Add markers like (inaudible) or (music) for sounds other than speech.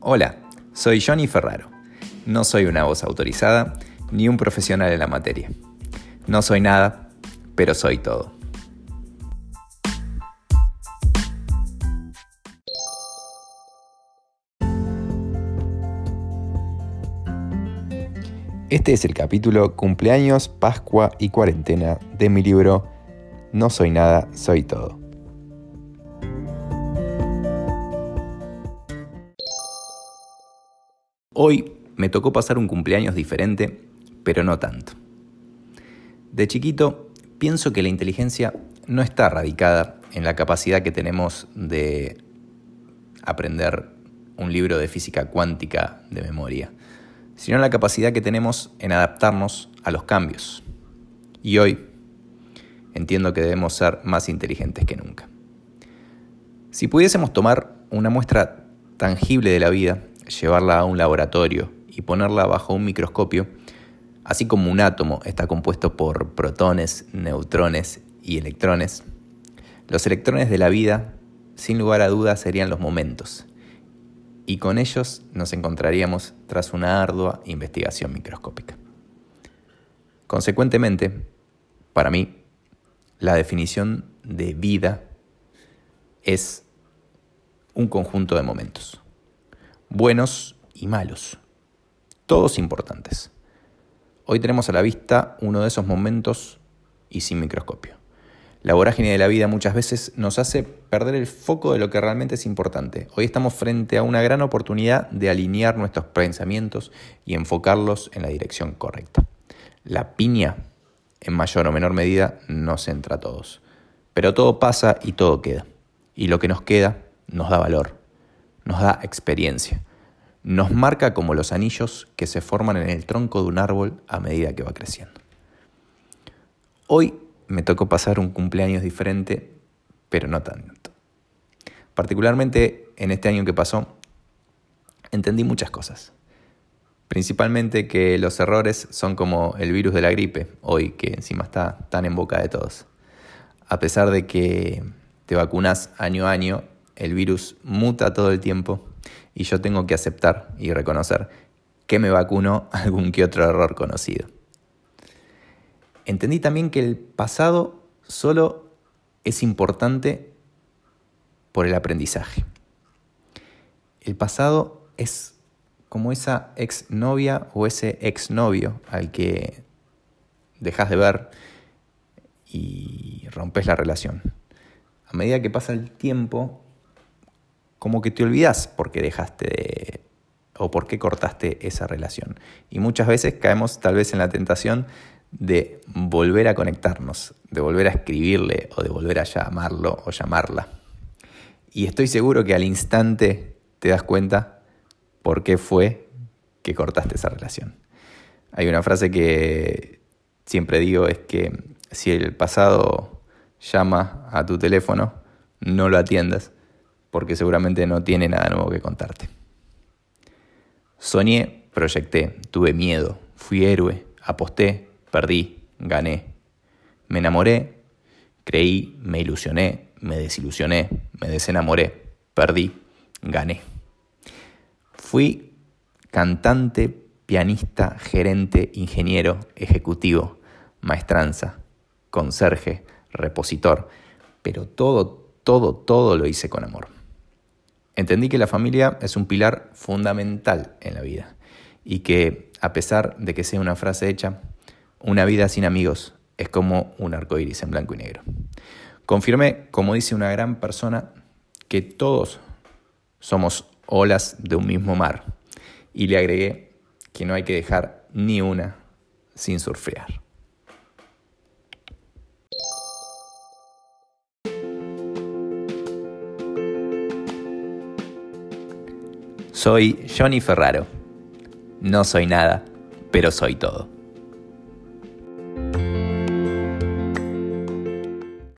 Hola, soy Johnny Ferraro. No soy una voz autorizada ni un profesional en la materia. No soy nada, pero soy todo. Este es el capítulo Cumpleaños, Pascua y Cuarentena de mi libro No soy nada, soy todo. Hoy me tocó pasar un cumpleaños diferente, pero no tanto. De chiquito, pienso que la inteligencia no está radicada en la capacidad que tenemos de aprender un libro de física cuántica de memoria sino la capacidad que tenemos en adaptarnos a los cambios. Y hoy entiendo que debemos ser más inteligentes que nunca. Si pudiésemos tomar una muestra tangible de la vida, llevarla a un laboratorio y ponerla bajo un microscopio, así como un átomo está compuesto por protones, neutrones y electrones, los electrones de la vida, sin lugar a dudas, serían los momentos, y con ellos nos encontraríamos tras una ardua investigación microscópica. Consecuentemente, para mí, la definición de vida es un conjunto de momentos, buenos y malos, todos importantes. Hoy tenemos a la vista uno de esos momentos y sin microscopio. La vorágine de la vida muchas veces nos hace perder el foco de lo que realmente es importante. Hoy estamos frente a una gran oportunidad de alinear nuestros pensamientos y enfocarlos en la dirección correcta. La piña, en mayor o menor medida, nos entra a todos. Pero todo pasa y todo queda. Y lo que nos queda nos da valor, nos da experiencia, nos marca como los anillos que se forman en el tronco de un árbol a medida que va creciendo. Hoy me tocó pasar un cumpleaños diferente, pero no tanto. Particularmente en este año que pasó, entendí muchas cosas. Principalmente que los errores son como el virus de la gripe, hoy que encima está tan en boca de todos. A pesar de que te vacunas año a año, el virus muta todo el tiempo y yo tengo que aceptar y reconocer que me vacuno (laughs) algún que otro error conocido. Entendí también que el pasado solo es importante por el aprendizaje. El pasado es como esa exnovia o ese exnovio al que dejas de ver y rompes la relación. A medida que pasa el tiempo, como que te olvidas por qué dejaste de o por qué cortaste esa relación. Y muchas veces caemos tal vez en la tentación de volver a conectarnos, de volver a escribirle o de volver a llamarlo o llamarla. Y estoy seguro que al instante te das cuenta por qué fue que cortaste esa relación. Hay una frase que siempre digo, es que si el pasado llama a tu teléfono, no lo atiendas, porque seguramente no tiene nada nuevo que contarte. Soñé, proyecté, tuve miedo, fui héroe, aposté, perdí, gané. Me enamoré, creí, me ilusioné, me desilusioné, me desenamoré, perdí, gané. Fui cantante, pianista, gerente, ingeniero, ejecutivo, maestranza, conserje, repositor, pero todo, todo, todo lo hice con amor. Entendí que la familia es un pilar fundamental en la vida y que, a pesar de que sea una frase hecha, una vida sin amigos es como un arco iris en blanco y negro. Confirmé, como dice una gran persona, que todos somos olas de un mismo mar. Y le agregué que no hay que dejar ni una sin surfear. Soy Johnny Ferraro. No soy nada, pero soy todo.